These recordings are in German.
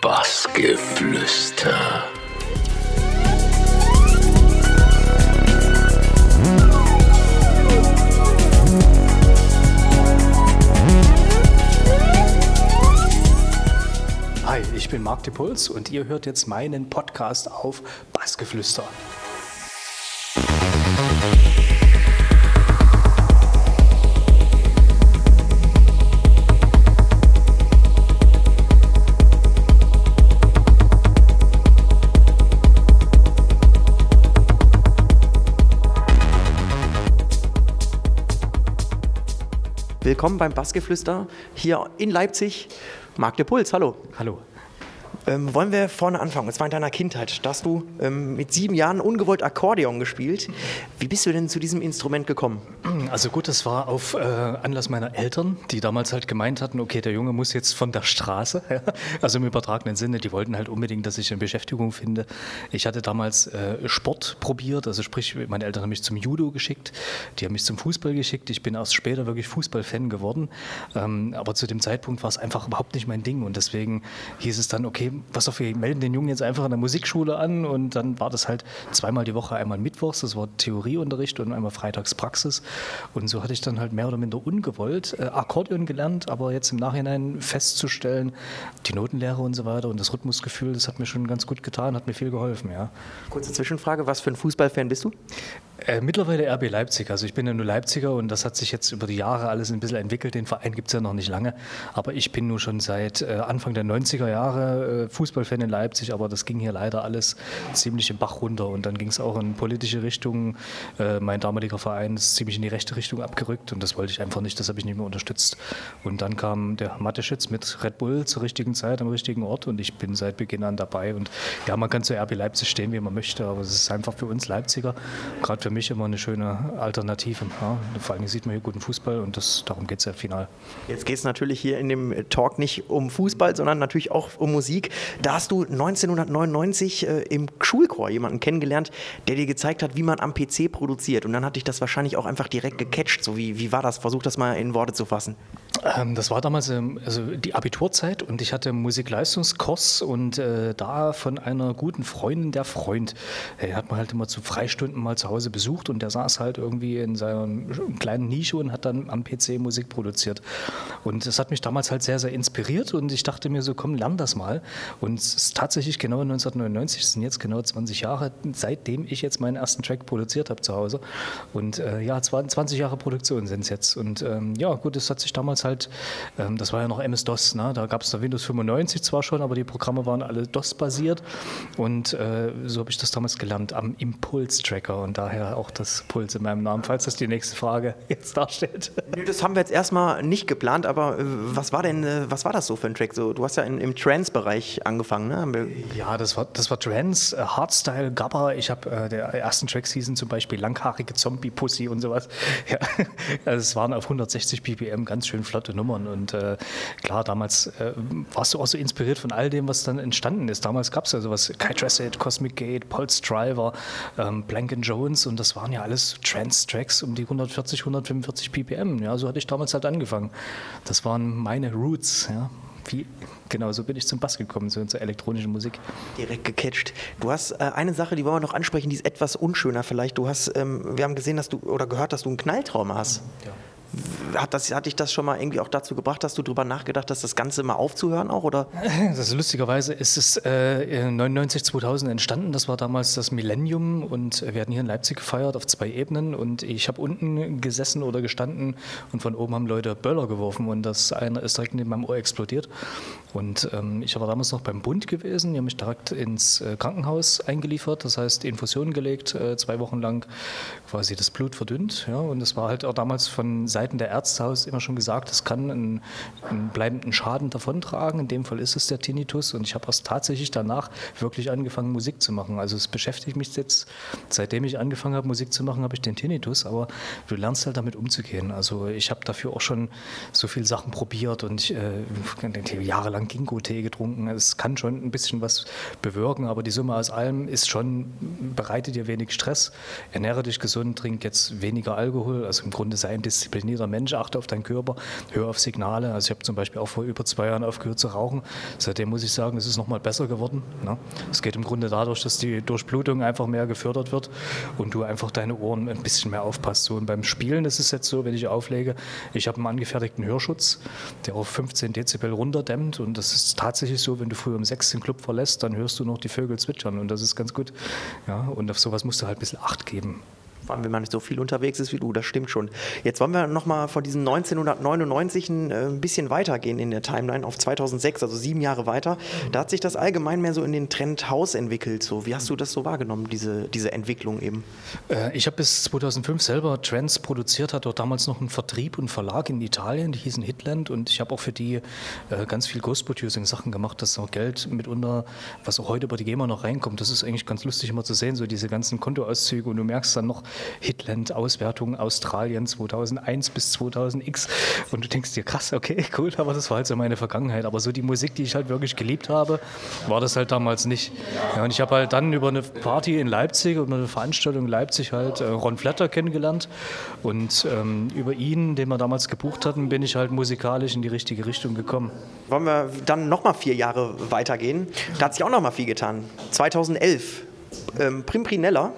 Bassgeflüster. Hi, ich bin Marc de Puls und ihr hört jetzt meinen Podcast auf Bassgeflüster. Willkommen beim Bassgeflüster hier in Leipzig. Marc de Puls, hallo. Hallo. Ähm, wollen wir vorne anfangen? Es war in deiner Kindheit. Da hast du ähm, mit sieben Jahren ungewollt Akkordeon gespielt. Wie bist du denn zu diesem Instrument gekommen? Also gut, das war auf äh, Anlass meiner Eltern, die damals halt gemeint hatten, okay, der Junge muss jetzt von der Straße, ja, also im übertragenen Sinne, die wollten halt unbedingt, dass ich eine Beschäftigung finde. Ich hatte damals äh, Sport probiert, also sprich, meine Eltern haben mich zum Judo geschickt, die haben mich zum Fußball geschickt. Ich bin erst später wirklich Fußballfan geworden, ähm, aber zu dem Zeitpunkt war es einfach überhaupt nicht mein Ding und deswegen hieß es dann, okay, pass auf, wir melden den Jungen jetzt einfach in der Musikschule an und dann war das halt zweimal die Woche, einmal mittwochs, das war Theorieunterricht und einmal freitags Praxis und so hatte ich dann halt mehr oder minder ungewollt äh, Akkordeon gelernt, aber jetzt im Nachhinein festzustellen, die Notenlehre und so weiter und das Rhythmusgefühl, das hat mir schon ganz gut getan, hat mir viel geholfen, ja. Kurze Zwischenfrage, was für ein Fußballfan bist du? Äh, mittlerweile RB Leipzig. Also ich bin ja nur Leipziger und das hat sich jetzt über die Jahre alles ein bisschen entwickelt. Den Verein gibt es ja noch nicht lange. Aber ich bin nur schon seit äh, Anfang der 90er Jahre Fußballfan in Leipzig. Aber das ging hier leider alles ziemlich im Bach runter. Und dann ging es auch in politische Richtungen. Äh, mein damaliger Verein ist ziemlich in die rechte Richtung abgerückt. Und das wollte ich einfach nicht. Das habe ich nicht mehr unterstützt. Und dann kam der Mateschitz mit Red Bull zur richtigen Zeit am richtigen Ort. Und ich bin seit Beginn an dabei. Und ja, man kann zu RB Leipzig stehen, wie man möchte. Aber es ist einfach für uns Leipziger, gerade für mich immer eine schöne Alternative. Ja, vor allem sieht man hier guten Fußball und das, darum geht es ja final. Jetzt geht es natürlich hier in dem Talk nicht um Fußball, sondern natürlich auch um Musik. Da hast du 1999 äh, im Schulchor jemanden kennengelernt, der dir gezeigt hat, wie man am PC produziert. Und dann hat dich das wahrscheinlich auch einfach direkt gecatcht. So wie, wie war das? Versuch das mal in Worte zu fassen. Ähm, das war damals ähm, also die Abiturzeit und ich hatte Musikleistungskurs und äh, da von einer guten Freundin der Freund. Er hat man halt immer zu Freistunden mal zu Hause besucht und der saß halt irgendwie in seiner kleinen Nische und hat dann am PC Musik produziert. Und das hat mich damals halt sehr, sehr inspiriert und ich dachte mir so, komm, lern das mal. Und es ist tatsächlich genau 1999, es sind jetzt genau 20 Jahre, seitdem ich jetzt meinen ersten Track produziert habe zu Hause. Und äh, ja, 20 Jahre Produktion sind es jetzt. Und ähm, ja, gut, es hat sich damals halt, ähm, das war ja noch MS-DOS, ne? da gab es da Windows 95 zwar schon, aber die Programme waren alle DOS-basiert. Und äh, so habe ich das damals gelernt am Impuls-Tracker und daher auch das Puls in meinem Namen, falls das die nächste Frage jetzt darstellt. Nö, das haben wir jetzt erstmal nicht geplant, aber äh, was war denn, äh, was war das so für ein Track? So, du hast ja in, im Trance-Bereich angefangen, ne? Ja, das war, das war Trance, äh, Hardstyle, Gabba. Ich habe äh, der ersten Track-Season zum Beispiel langhaarige Zombie-Pussy und sowas. Ja, also es waren auf 160 BPM ganz schön flotte Nummern und äh, klar, damals äh, warst du auch so inspiriert von all dem, was dann entstanden ist. Damals gab es ja sowas, Kai Tressett, Cosmic Gate, Pulse Driver, ähm, Blank Jones und das waren ja alles Trance-Tracks um die 140, 145 BPM. Ja, so hatte ich damals halt angefangen. Das waren meine Roots. Ja. Wie, genau, so bin ich zum Bass gekommen, so zur elektronischen Musik. direkt gecatcht. Du hast äh, eine Sache, die wollen wir noch ansprechen, die ist etwas unschöner vielleicht. Du hast, ähm, wir haben gesehen, dass du oder gehört, dass du einen Knalltrauma hast. Ja. Hat, das, hat dich das schon mal irgendwie auch dazu gebracht, dass du drüber nachgedacht hast, das Ganze mal aufzuhören auch? Oder? Also lustigerweise ist es äh, 99, 2000 entstanden. Das war damals das Millennium und wir hatten hier in Leipzig gefeiert auf zwei Ebenen und ich habe unten gesessen oder gestanden und von oben haben Leute Böller geworfen und das eine ist direkt neben meinem Ohr explodiert. Und ähm, ich war damals noch beim Bund gewesen. Die haben mich direkt ins äh, Krankenhaus eingeliefert, das heißt Infusionen gelegt, äh, zwei Wochen lang quasi das Blut verdünnt. Ja, und es war halt auch damals von Seiten der Ärztehaus immer schon gesagt, es kann einen, einen bleibenden Schaden davontragen. In dem Fall ist es der Tinnitus. Und ich habe erst tatsächlich danach wirklich angefangen, Musik zu machen. Also es beschäftigt mich jetzt, seitdem ich angefangen habe, Musik zu machen, habe ich den Tinnitus. Aber du lernst halt damit umzugehen. Also ich habe dafür auch schon so viele Sachen probiert und ich, äh, jahrelang Ginkgo-Tee getrunken. Es kann schon ein bisschen was bewirken, aber die Summe aus allem ist schon, bereitet dir wenig Stress. Ernähre dich gesund, trink jetzt weniger Alkohol. Also im Grunde sei ein disziplinierter Mensch, achte auf deinen Körper, hör auf Signale. Also ich habe zum Beispiel auch vor über zwei Jahren aufgehört zu rauchen. Seitdem muss ich sagen, es ist nochmal besser geworden. Ne? Es geht im Grunde dadurch, dass die Durchblutung einfach mehr gefördert wird und du einfach deine Ohren ein bisschen mehr aufpasst. So, und beim Spielen ist es jetzt so, wenn ich auflege, ich habe einen angefertigten Hörschutz, der auf 15 Dezibel runterdämmt und das ist tatsächlich so, wenn du früh um sechs den Club verlässt, dann hörst du noch die Vögel zwitschern und das ist ganz gut. Ja, und auf sowas musst du halt ein bisschen Acht geben vor allem wenn man nicht so viel unterwegs ist wie du, das stimmt schon. Jetzt wollen wir nochmal von diesen 1999 ein, äh, ein bisschen weitergehen in der Timeline auf 2006, also sieben Jahre weiter. Da hat sich das allgemein mehr so in den Trend Haus entwickelt. So, wie hast du das so wahrgenommen, diese, diese Entwicklung eben? Äh, ich habe bis 2005 selber Trends produziert, hatte damals noch einen Vertrieb und Verlag in Italien, die hießen Hitland und ich habe auch für die äh, ganz viel Ghost-Producing-Sachen gemacht, dass auch Geld mitunter, was auch heute über die GEMA noch reinkommt, das ist eigentlich ganz lustig immer zu sehen, so diese ganzen Kontoauszüge und du merkst dann noch, Hitland-Auswertung Australien 2001 bis 2000x. Und du denkst dir, krass, okay, cool, aber das war halt so meine Vergangenheit. Aber so die Musik, die ich halt wirklich geliebt habe, war das halt damals nicht. Ja, und ich habe halt dann über eine Party in Leipzig, über eine Veranstaltung in Leipzig halt äh, Ron Flatter kennengelernt. Und ähm, über ihn, den wir damals gebucht hatten, bin ich halt musikalisch in die richtige Richtung gekommen. Wollen wir dann nochmal vier Jahre weitergehen? Da hat sich auch nochmal viel getan. 2011, ähm, Primprinella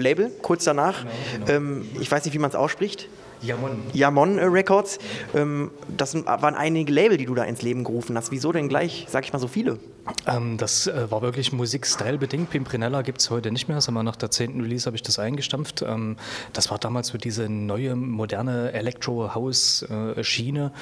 Label, kurz danach. Genau, genau. Ähm, ich weiß nicht, wie man es ausspricht. Jamon. Jamon äh, Records. Ähm, das waren einige Label, die du da ins Leben gerufen hast. Wieso denn gleich, sag ich mal, so viele? Ähm, das äh, war wirklich Musikstyle bedingt. Pimprinella gibt es heute nicht mehr. Sagen wir, nach der zehnten Release habe ich das eingestampft. Ähm, das war damals so diese neue, moderne Electro-House-Schiene.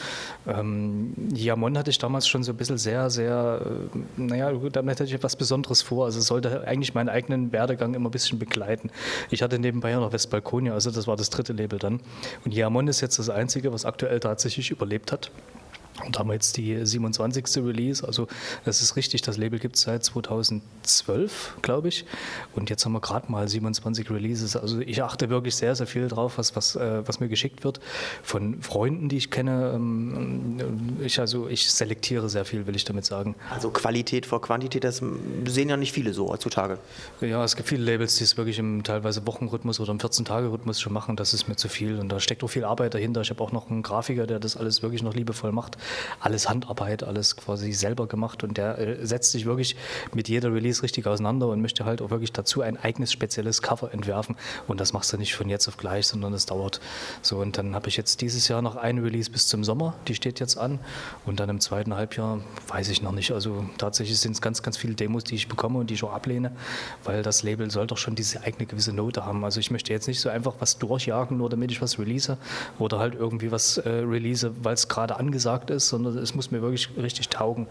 Ähm, Jamon hatte ich damals schon so ein bisschen sehr, sehr, äh, naja, damit hatte ich etwas Besonderes vor. Also sollte eigentlich meinen eigenen Werdegang immer ein bisschen begleiten. Ich hatte nebenbei ja noch Westbalkonia, also das war das dritte Label dann. Und Jamon ist jetzt das einzige, was aktuell tatsächlich überlebt hat. Und haben jetzt die 27. Release. Also das ist richtig, das Label gibt es seit 2012, glaube ich. Und jetzt haben wir gerade mal 27 Releases. Also ich achte wirklich sehr, sehr viel drauf, was, was, äh, was mir geschickt wird von Freunden, die ich kenne. Ähm, ich, also ich selektiere sehr viel, will ich damit sagen. Also Qualität vor Quantität, das sehen ja nicht viele so heutzutage. Ja, es gibt viele Labels, die es wirklich im teilweise Wochenrhythmus oder im 14-Tage-Rhythmus schon machen. Das ist mir zu viel. Und da steckt auch viel Arbeit dahinter. Ich habe auch noch einen Grafiker, der das alles wirklich noch liebevoll macht alles Handarbeit, alles quasi selber gemacht und der äh, setzt sich wirklich mit jeder Release richtig auseinander und möchte halt auch wirklich dazu ein eigenes spezielles Cover entwerfen. Und das machst du nicht von jetzt auf gleich, sondern es dauert so. Und dann habe ich jetzt dieses Jahr noch eine Release bis zum Sommer, die steht jetzt an. Und dann im zweiten Halbjahr weiß ich noch nicht, also tatsächlich sind es ganz, ganz viele Demos, die ich bekomme und die ich auch ablehne, weil das Label soll doch schon diese eigene gewisse Note haben, also ich möchte jetzt nicht so einfach was durchjagen, nur damit ich was release oder halt irgendwie was äh, release, weil es gerade angesagt ist, sondern es muss mir wirklich richtig taugen.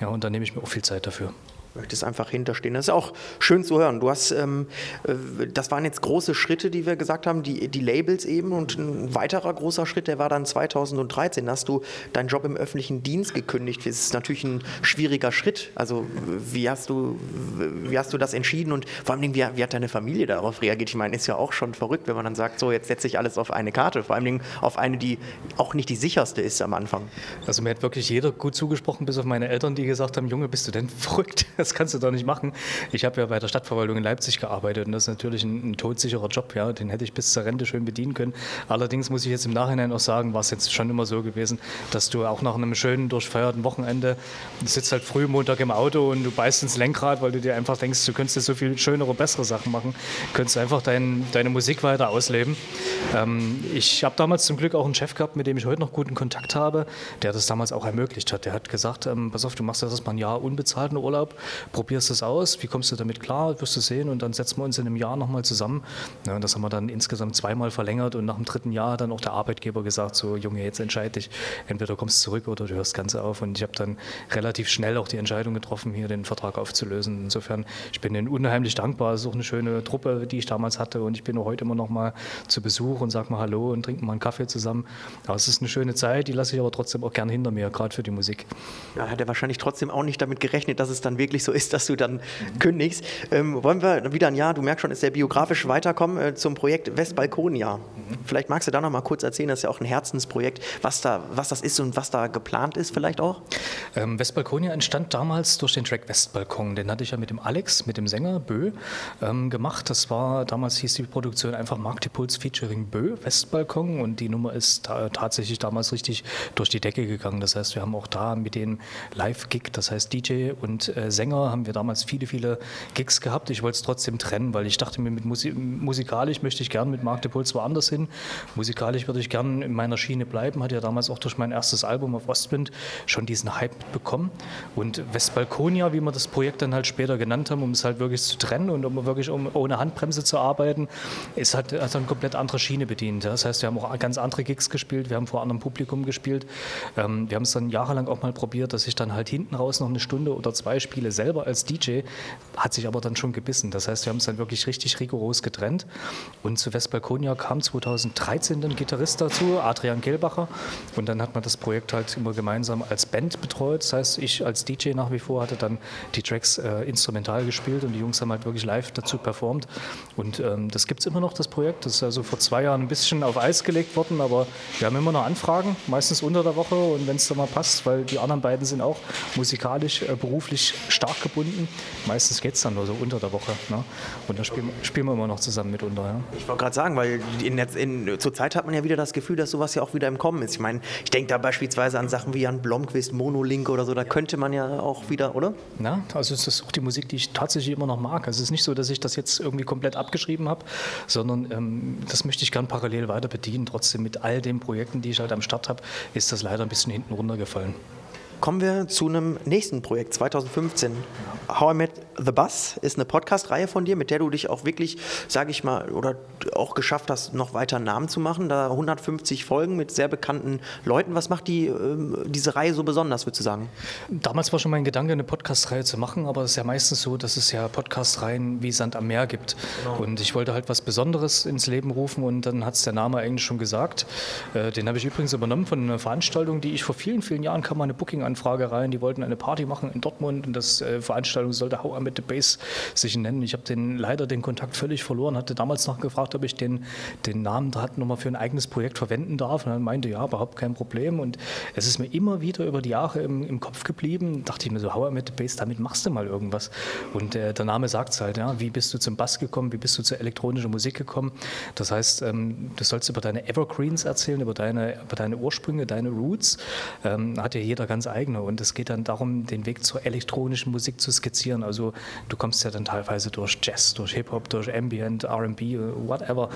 Ja, und da nehme ich mir auch viel Zeit dafür möchtest einfach hinterstehen. Das ist auch schön zu hören. Du hast, ähm, äh, das waren jetzt große Schritte, die wir gesagt haben, die, die Labels eben. Und ein weiterer großer Schritt, der war dann 2013. Da hast du deinen Job im öffentlichen Dienst gekündigt. Das ist natürlich ein schwieriger Schritt. Also wie hast du, wie hast du das entschieden und vor allem, wie, wie hat deine Familie darauf reagiert? Ich meine, ist ja auch schon verrückt, wenn man dann sagt, so jetzt setze ich alles auf eine Karte. Vor allem auf eine, die auch nicht die sicherste ist am Anfang. Also mir hat wirklich jeder gut zugesprochen, bis auf meine Eltern, die gesagt haben, Junge, bist du denn verrückt? Das kannst du doch nicht machen. Ich habe ja bei der Stadtverwaltung in Leipzig gearbeitet und das ist natürlich ein, ein todsicherer Job, ja, den hätte ich bis zur Rente schön bedienen können. Allerdings muss ich jetzt im Nachhinein auch sagen, war es jetzt schon immer so gewesen, dass du auch nach einem schönen, durchfeierten Wochenende, du sitzt halt früh Montag im Auto und du beißt ins Lenkrad, weil du dir einfach denkst, du könntest so viel schönere, bessere Sachen machen, könntest einfach dein, deine Musik weiter ausleben. Ähm, ich habe damals zum Glück auch einen Chef gehabt, mit dem ich heute noch guten Kontakt habe, der das damals auch ermöglicht hat. Der hat gesagt, ähm, pass auf, du machst jetzt erstmal ein Jahr unbezahlten Urlaub, probierst es aus, wie kommst du damit klar, wirst du sehen und dann setzen wir uns in einem Jahr nochmal zusammen. Ja, das haben wir dann insgesamt zweimal verlängert und nach dem dritten Jahr dann auch der Arbeitgeber gesagt, so Junge, jetzt entscheide dich, entweder kommst du zurück oder du hörst das Ganze auf und ich habe dann relativ schnell auch die Entscheidung getroffen, hier den Vertrag aufzulösen. Insofern, ich bin ihnen unheimlich dankbar, es ist auch eine schöne Truppe, die ich damals hatte und ich bin auch heute immer noch mal zu Besuch und sage mal Hallo und trinken mal einen Kaffee zusammen. Aber es ist eine schöne Zeit, die lasse ich aber trotzdem auch gern hinter mir, gerade für die Musik. Ja, hat er wahrscheinlich trotzdem auch nicht damit gerechnet, dass es dann wirklich nicht so ist, dass du dann kündigst. Ähm, wollen wir wieder ein Jahr, du merkst schon, ist sehr biografisch weiterkommen äh, zum Projekt Westbalkonia. Mhm. Vielleicht magst du da noch mal kurz erzählen, das ist ja auch ein Herzensprojekt, was, da, was das ist und was da geplant ist vielleicht auch? Ähm, Westbalkonia entstand damals durch den Track Westbalkon. Den hatte ich ja mit dem Alex, mit dem Sänger Bö, ähm, gemacht. Das war, damals hieß die Produktion einfach Mark Puls featuring Bö, Westbalkon. Und die Nummer ist ta tatsächlich damals richtig durch die Decke gegangen. Das heißt, wir haben auch da mit den Live-Gig, das heißt DJ und äh, Sänger, haben wir damals viele, viele Gigs gehabt. Ich wollte es trotzdem trennen, weil ich dachte mir, mit Musi musikalisch möchte ich gern mit Mark Puls woanders hin. Musikalisch würde ich gern in meiner Schiene bleiben. Hatte ja damals auch durch mein erstes Album auf Ostwind schon diesen Hype bekommen. Und Westbalkonia, wie wir das Projekt dann halt später genannt haben, um es halt wirklich zu trennen und um wirklich um ohne Handbremse zu arbeiten, ist halt also eine komplett andere Schiene bedient. Das heißt, wir haben auch ganz andere Gigs gespielt, wir haben vor anderem Publikum gespielt. Ähm, wir haben es dann jahrelang auch mal probiert, dass ich dann halt hinten raus noch eine Stunde oder zwei spiele, selber als DJ, hat sich aber dann schon gebissen. Das heißt, wir haben es dann wirklich richtig rigoros getrennt. Und zu Westbalkonia kam 2013 ein Gitarrist dazu, Adrian Gelbacher. Und dann hat man das Projekt halt immer gemeinsam als Band betreut. Das heißt, ich als DJ nach wie vor hatte dann die Tracks äh, instrumental gespielt und die Jungs haben halt wirklich live dazu performt. Und ähm, das gibt es immer noch, das Projekt. Das ist also vor zwei Jahren ein bisschen auf Eis gelegt worden, aber wir haben immer noch Anfragen, meistens unter der Woche und wenn es dann mal passt, weil die anderen beiden sind auch musikalisch, äh, beruflich stark gebunden. Meistens geht es dann nur so unter der Woche. Ne? Und da spielen, spielen wir immer noch zusammen mitunter. Ja. Ich wollte gerade sagen, weil in, in, zur Zeit hat man ja wieder das Gefühl, dass sowas ja auch wieder im Kommen ist. Ich meine, ich denke da beispielsweise an Sachen wie Jan Blomqvist, Monolink oder so, da könnte man ja auch wieder, oder? Ja, also es ist auch die Musik, die ich tatsächlich immer noch mag. Also es ist nicht so, dass ich das jetzt irgendwie komplett abgeschrieben habe, sondern ähm, das möchte ich gern parallel weiter bedienen. Trotzdem mit all den Projekten, die ich halt am Start habe, ist das leider ein bisschen hinten runtergefallen. Kommen wir zu einem nächsten Projekt, 2015. How I Met the Bus ist eine Podcast-Reihe von dir, mit der du dich auch wirklich, sage ich mal, oder auch geschafft hast, noch weiter Namen zu machen. Da 150 Folgen mit sehr bekannten Leuten. Was macht die, äh, diese Reihe so besonders, würdest du sagen? Damals war schon mein Gedanke, eine Podcast-Reihe zu machen, aber es ist ja meistens so, dass es ja Podcast-Reihen wie Sand am Meer gibt. Genau. Und ich wollte halt was Besonderes ins Leben rufen und dann hat es der Name eigentlich schon gesagt. Äh, den habe ich übrigens übernommen von einer Veranstaltung, die ich vor vielen, vielen Jahren kam, eine Booking an Anfrage rein, die wollten eine Party machen in Dortmund und das äh, Veranstaltung sollte How I Met the Bass sich nennen. Ich habe den, leider den Kontakt völlig verloren, hatte damals noch gefragt, ob ich den, den Namen da nochmal für ein eigenes Projekt verwenden darf. Und dann meinte, ja, überhaupt kein Problem. Und es ist mir immer wieder über die Jahre im, im Kopf geblieben, dachte ich mir so, How I Met the Bass, damit machst du mal irgendwas. Und äh, der Name sagt es halt, ja, wie bist du zum Bass gekommen, wie bist du zur elektronischen Musik gekommen, das heißt, ähm, du sollst über deine Evergreens erzählen, über deine, über deine Ursprünge, deine Roots, ähm, hat ja jeder ganz eigen eigene. Und es geht dann darum, den Weg zur elektronischen Musik zu skizzieren. Also du kommst ja dann teilweise durch Jazz, durch Hip-Hop, durch Ambient, RB, whatever.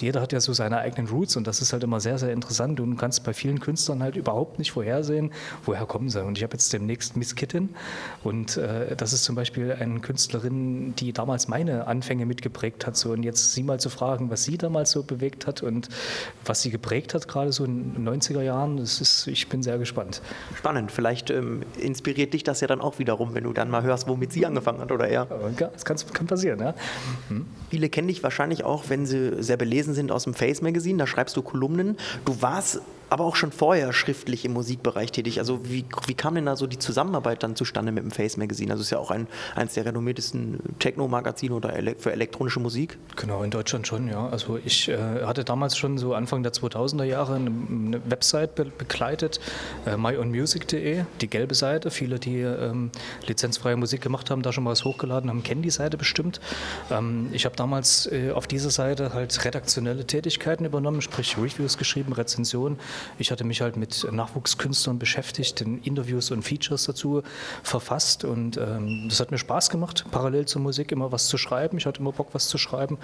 jeder hat ja so seine eigenen Roots und das ist halt immer sehr, sehr interessant. Du kannst bei vielen Künstlern halt überhaupt nicht vorhersehen, woher kommen sie. Und ich habe jetzt demnächst Miss Kitten und äh, das ist zum Beispiel eine Künstlerin, die damals meine Anfänge mitgeprägt hat. So, und jetzt sie mal zu fragen, was sie damals so bewegt hat und was sie geprägt hat, gerade so in den 90er Jahren, das ist, ich bin sehr gespannt. Spannend vielleicht ähm, inspiriert dich das ja dann auch wiederum, wenn du dann mal hörst, womit sie angefangen hat oder er. Das kann, kann passieren, ja. Hm. Viele kennen dich wahrscheinlich auch, wenn sie sehr belesen sind aus dem Face Magazine, da schreibst du Kolumnen. Du warst aber auch schon vorher schriftlich im Musikbereich tätig. Also wie, wie kam denn da so die Zusammenarbeit dann zustande mit dem Face Magazine? Also es ist ja auch ein, eines der renommiertesten Techno-Magazine oder ele für elektronische Musik. Genau, in Deutschland schon, ja. Also ich äh, hatte damals schon so Anfang der 2000er Jahre eine, eine Website be begleitet, äh, myonmusic.de, die gelbe Seite. Viele, die ähm, lizenzfreie Musik gemacht haben, da schon mal was hochgeladen haben, kennen die Seite bestimmt. Ähm, ich habe damals äh, auf dieser Seite halt redaktionelle Tätigkeiten übernommen, sprich Reviews geschrieben, Rezensionen ich hatte mich halt mit Nachwuchskünstlern beschäftigt, in Interviews und Features dazu verfasst und ähm, das hat mir Spaß gemacht, parallel zur Musik immer was zu schreiben. Ich hatte immer Bock, was zu schreiben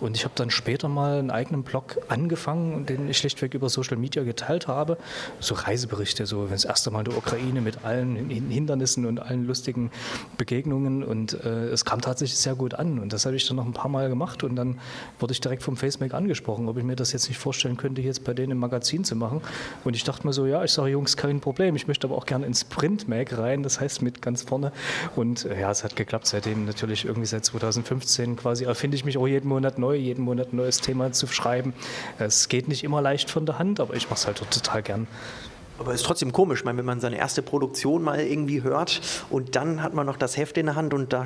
und ich habe dann später mal einen eigenen Blog angefangen, den ich schlichtweg über Social Media geteilt habe. So Reiseberichte, so das erste Mal in der Ukraine mit allen Hindernissen und allen lustigen Begegnungen und äh, es kam tatsächlich sehr gut an und das habe ich dann noch ein paar Mal gemacht und dann wurde ich direkt vom Facebook angesprochen, ob ich mir das jetzt nicht vorstellen könnte, jetzt bei denen im Magazin zu machen. Und ich dachte mir so, ja, ich sage Jungs, kein Problem. Ich möchte aber auch gerne ins Print-Mag rein, das heißt mit ganz vorne. Und äh, ja, es hat geklappt. Seitdem natürlich irgendwie seit 2015 quasi erfinde ich mich auch jeden Monat neu, jeden Monat ein neues Thema zu schreiben. Es geht nicht immer leicht von der Hand, aber ich mache es halt total gern. Aber ist trotzdem komisch, meine, wenn man seine erste Produktion mal irgendwie hört und dann hat man noch das Heft in der Hand und da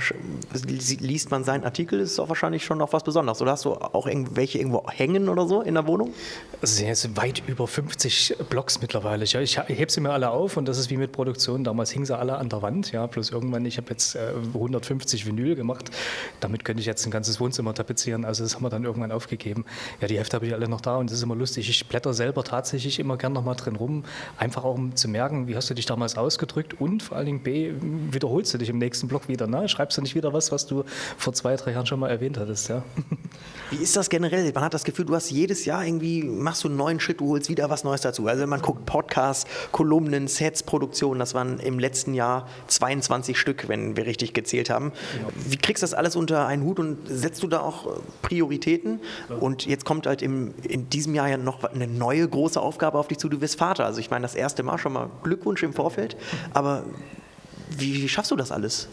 liest man seinen Artikel, ist auch wahrscheinlich schon noch was Besonderes. Oder hast du auch irgendwelche irgendwo hängen oder so in der Wohnung? Es sind weit über 50 Blogs mittlerweile. Ich, ich hebe sie mir alle auf und das ist wie mit Produktion. Damals hingen sie alle an der Wand, ja, bloß irgendwann, ich habe jetzt äh, 150 Vinyl gemacht. Damit könnte ich jetzt ein ganzes Wohnzimmer tapezieren. Also das haben wir dann irgendwann aufgegeben. Ja, die Hefte habe ich alle noch da und das ist immer lustig. Ich blätter selber tatsächlich immer gern noch mal drin rum Einfach auch um zu merken, wie hast du dich damals ausgedrückt und vor allen Dingen B, wiederholst du dich im nächsten Block wieder. Ne? Schreibst du nicht wieder was, was du vor zwei, drei Jahren schon mal erwähnt hattest. Ja? Wie ist das generell? Man hat das Gefühl, du hast jedes Jahr irgendwie, machst du einen neuen Schritt, du holst wieder was Neues dazu. Also man guckt Podcasts, Kolumnen, Sets, Produktionen, das waren im letzten Jahr 22 Stück, wenn wir richtig gezählt haben. Genau. Wie kriegst du das alles unter einen Hut und setzt du da auch Prioritäten? Ja. Und jetzt kommt halt im, in diesem Jahr ja noch eine neue große Aufgabe auf dich zu, du wirst Vater. Also ich meine, das das erste Mal. Schon mal Glückwunsch im Vorfeld. Aber wie, wie, schaffst du das alles?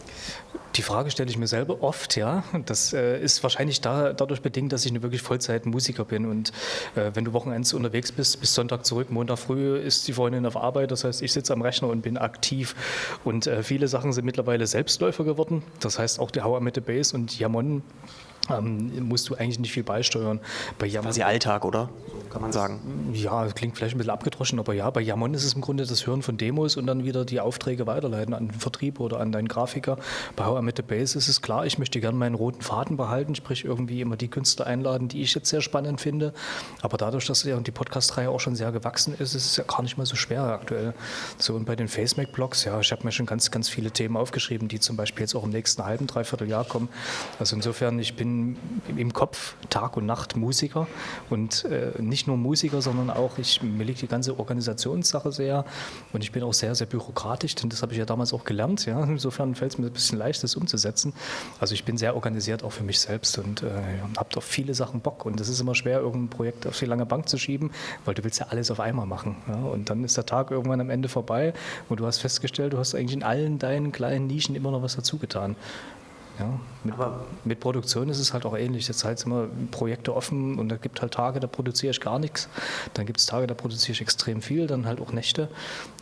Die Frage stelle ich mir selber oft, ja. Das äh, ist wahrscheinlich da, dadurch bedingt, dass ich eine wirklich Vollzeit-Musiker bin. Und äh, wenn du Wochenends unterwegs bist, bis Sonntag zurück, Montag früh ist die Freundin auf Arbeit. Das heißt, ich sitze am Rechner und bin aktiv. Und äh, viele Sachen sind mittlerweile Selbstläufer geworden. Das heißt, auch die I Met the Bass und Jamon ähm, musst du eigentlich nicht viel beisteuern. Bei Jamon, Quasi Alltag, oder? Kann man sagen. Ja, klingt vielleicht ein bisschen abgedroschen, aber ja, bei Jamon ist es im Grunde das Hören von Demos und dann wieder die Aufträge weiterleiten an den Vertrieb oder an deinen Grafiker. Bei How I Met the Base ist es klar, ich möchte gerne meinen roten Faden behalten, sprich irgendwie immer die Künstler einladen, die ich jetzt sehr spannend finde. Aber dadurch, dass ja die Podcast-Reihe auch schon sehr gewachsen ist, ist es ja gar nicht mal so schwer aktuell. So und bei den FaceMac-Blogs, ja, ich habe mir schon ganz, ganz viele Themen aufgeschrieben, die zum Beispiel jetzt auch im nächsten halben, dreiviertel Jahr kommen. Also insofern, ich bin im Kopf Tag und Nacht Musiker und äh, nicht nur Musiker, sondern auch, ich, mir liegt die ganze Organisationssache sehr und ich bin auch sehr, sehr bürokratisch, denn das habe ich ja damals auch gelernt. Ja? Insofern fällt es mir ein bisschen leicht, das umzusetzen. Also ich bin sehr organisiert auch für mich selbst und äh, habe auf viele Sachen Bock und es ist immer schwer, irgendein Projekt auf die lange Bank zu schieben, weil du willst ja alles auf einmal machen. Ja? Und dann ist der Tag irgendwann am Ende vorbei und du hast festgestellt, du hast eigentlich in allen deinen kleinen Nischen immer noch was dazu getan. Ja, mit, mit, Produktion ist es halt auch ähnlich. Jetzt halt immer Projekte offen und da gibt halt Tage, da produziere ich gar nichts. Dann gibt es Tage, da produziere ich extrem viel, dann halt auch Nächte.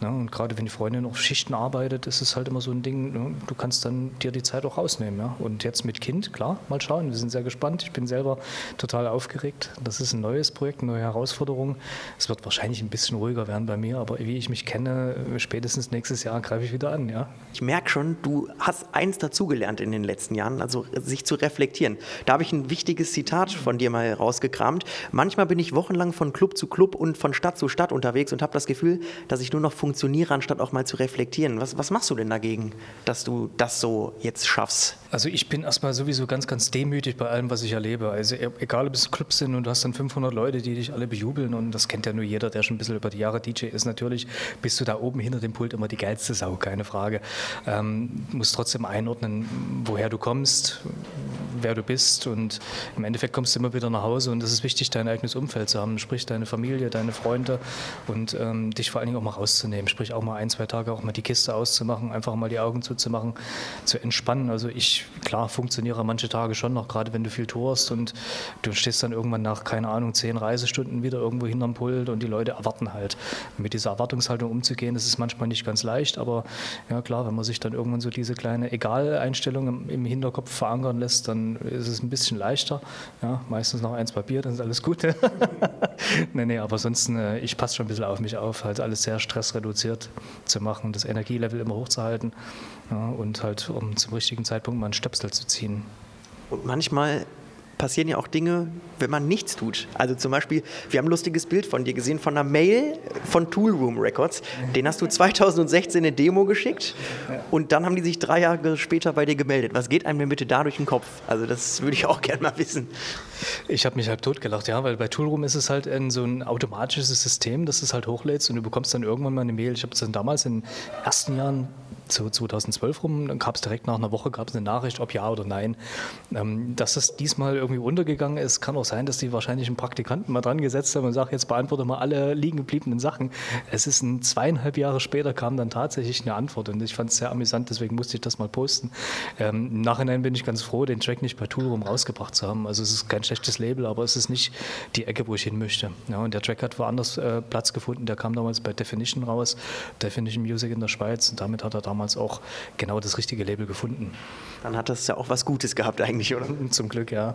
Ja, und gerade wenn die Freundin auf Schichten arbeitet, ist es halt immer so ein Ding, ne, du kannst dann dir die Zeit auch rausnehmen. Ja? Und jetzt mit Kind, klar, mal schauen. Wir sind sehr gespannt. Ich bin selber total aufgeregt. Das ist ein neues Projekt, eine neue Herausforderung. Es wird wahrscheinlich ein bisschen ruhiger werden bei mir, aber wie ich mich kenne, spätestens nächstes Jahr greife ich wieder an. Ja? Ich merke schon, du hast eins dazugelernt in den letzten letzten Jahren, also sich zu reflektieren. Da habe ich ein wichtiges Zitat von dir mal rausgekramt. Manchmal bin ich wochenlang von Club zu Club und von Stadt zu Stadt unterwegs und habe das Gefühl, dass ich nur noch funktioniere, anstatt auch mal zu reflektieren. Was, was machst du denn dagegen, dass du das so jetzt schaffst? Also ich bin erstmal sowieso ganz, ganz demütig bei allem, was ich erlebe. Also e-, egal, ob es Clubs sind und du hast dann 500 Leute, die dich alle bejubeln und das kennt ja nur jeder, der schon ein bisschen über die Jahre DJ ist. Natürlich bist du da oben hinter dem Pult immer die geilste Sau, keine Frage. Ähm, musst trotzdem einordnen, woher du kommst, wer du bist und im Endeffekt kommst du immer wieder nach Hause und es ist wichtig, dein eigenes Umfeld zu haben, sprich deine Familie, deine Freunde und ähm, dich vor allen Dingen auch mal rauszunehmen, sprich auch mal ein, zwei Tage auch mal die Kiste auszumachen, einfach mal die Augen zuzumachen, zu entspannen. Also ich, klar, funktioniere manche Tage schon noch, gerade wenn du viel tourst und du stehst dann irgendwann nach, keine Ahnung, zehn Reisestunden wieder irgendwo hinterm Pult und die Leute erwarten halt. mit dieser Erwartungshaltung umzugehen, das ist manchmal nicht ganz leicht, aber ja klar, wenn man sich dann irgendwann so diese kleine Egal-Einstellung im, im Hinterkopf verankern lässt, dann ist es ein bisschen leichter. Ja, meistens noch eins Papier, dann ist alles gut. nee, nee, aber ansonsten, äh, ich passe schon ein bisschen auf mich auf, halt alles sehr stressreduziert zu machen, das Energielevel immer hochzuhalten ja, und halt, um zum richtigen Zeitpunkt mal einen Stöpsel zu ziehen. Und manchmal passieren ja auch Dinge, wenn man nichts tut. Also zum Beispiel, wir haben ein lustiges Bild von dir gesehen, von einer Mail von Toolroom Records. Den hast du 2016 eine Demo geschickt und dann haben die sich drei Jahre später bei dir gemeldet. Was geht einem denn bitte da durch den Kopf? Also das würde ich auch gerne mal wissen. Ich habe mich halt totgelacht, ja, weil bei Toolroom ist es halt ein, so ein automatisches System, das es halt hochlädst und du bekommst dann irgendwann mal eine Mail. Ich habe es dann damals in den ersten Jahren so 2012 rum, dann gab es direkt nach einer Woche gab es eine Nachricht, ob ja oder nein. Ähm, dass es diesmal irgendwie untergegangen ist. Kann auch sein, dass die wahrscheinlich einen Praktikanten mal dran gesetzt haben und sagen, jetzt beantworte mal alle liegen gebliebenen Sachen. Es ist ein zweieinhalb Jahre später kam dann tatsächlich eine Antwort und ich fand es sehr amüsant, deswegen musste ich das mal posten. Ähm, Im Nachhinein bin ich ganz froh, den Track nicht bei Toolroom rausgebracht zu haben. Also es ist kein schlechtes Label, aber es ist nicht die Ecke, wo ich hin möchte. Ja, und der Track hat woanders äh, Platz gefunden. Der kam damals bei Definition raus, Definition Music in der Schweiz und damit hat er damals auch genau das richtige Label gefunden. Dann hat das ja auch was Gutes gehabt eigentlich, oder? Zum Glück, ja.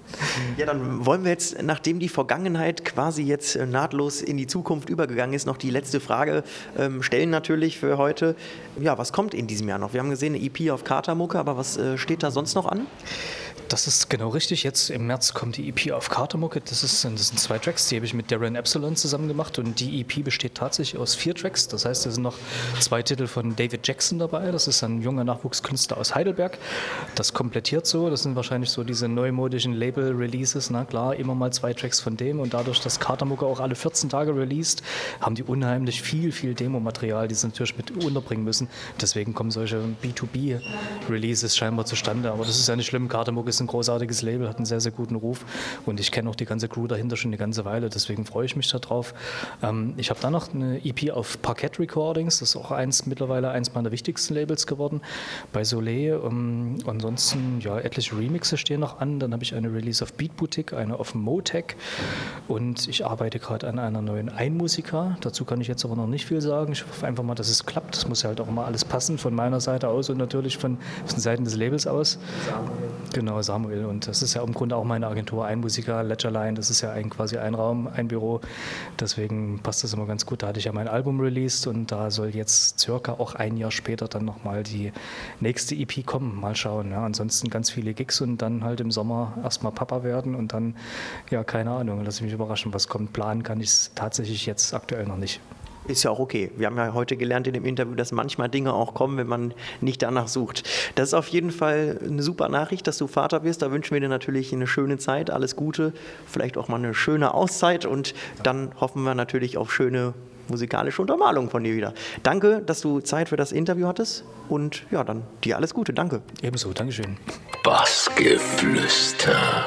Ja, dann wollen wir jetzt, nachdem die Vergangenheit quasi jetzt äh, nahtlos in die Zukunft übergegangen ist, noch die letzte Frage ähm, stellen natürlich für heute. Ja, was kommt in diesem Jahr noch? Wir haben gesehen, eine EP auf Katermucke, aber was äh, steht da sonst noch an? Das ist genau richtig. Jetzt im März kommt die EP auf Katermucke. Das, ist, das sind zwei Tracks, die habe ich mit Darren Epsilon zusammen gemacht und die EP besteht tatsächlich aus vier Tracks. Das heißt, da sind noch zwei Titel von David Jackson dabei. Das ist ein junger Nachwuchskünstler aus Heidelberg. Das komplettiert so. Das sind wahrscheinlich so diese neumodischen Label-Releases. Na klar, immer mal zwei Tracks von dem und dadurch, dass Katermucke auch alle 14 Tage released, haben die unheimlich viel, viel Demo-Material, die sie natürlich mit unterbringen müssen. Deswegen kommen solche B2B-Releases scheinbar zustande. Aber das ist ja nicht schlimm. Katermucke ist ein großartiges Label, hat einen sehr, sehr guten Ruf und ich kenne auch die ganze Crew dahinter schon eine ganze Weile, deswegen freue ich mich darauf. Ähm, ich habe dann noch eine EP auf Parkett Recordings, das ist auch eins mittlerweile eins meiner wichtigsten Labels geworden, bei Soleil. Ähm, ansonsten, ja, etliche Remixe stehen noch an, dann habe ich eine Release auf Beat Boutique, eine auf Motec und ich arbeite gerade an einer neuen Einmusika, dazu kann ich jetzt aber noch nicht viel sagen, ich hoffe einfach mal, dass es klappt, das muss ja halt auch immer alles passen, von meiner Seite aus und natürlich von, von Seiten des Labels aus. Samuel. Genau, Samuel. Und das ist ja im Grunde auch meine Agentur, ein Musiker, Ledgerline, das ist ja ein, quasi ein Raum, ein Büro. Deswegen passt das immer ganz gut. Da hatte ich ja mein Album released und da soll jetzt circa auch ein Jahr später dann nochmal die nächste EP kommen. Mal schauen. Ja. Ansonsten ganz viele Gigs und dann halt im Sommer erstmal Papa werden und dann, ja, keine Ahnung, lass mich überraschen, was kommt. Planen kann ich es tatsächlich jetzt aktuell noch nicht. Ist ja auch okay. Wir haben ja heute gelernt in dem Interview, dass manchmal Dinge auch kommen, wenn man nicht danach sucht. Das ist auf jeden Fall eine super Nachricht, dass du Vater wirst. Da wünschen wir dir natürlich eine schöne Zeit, alles Gute, vielleicht auch mal eine schöne Auszeit und dann hoffen wir natürlich auf schöne musikalische Untermalung von dir wieder. Danke, dass du Zeit für das Interview hattest und ja, dann dir alles Gute. Danke. Ebenso, Dankeschön. Bassgeflüster.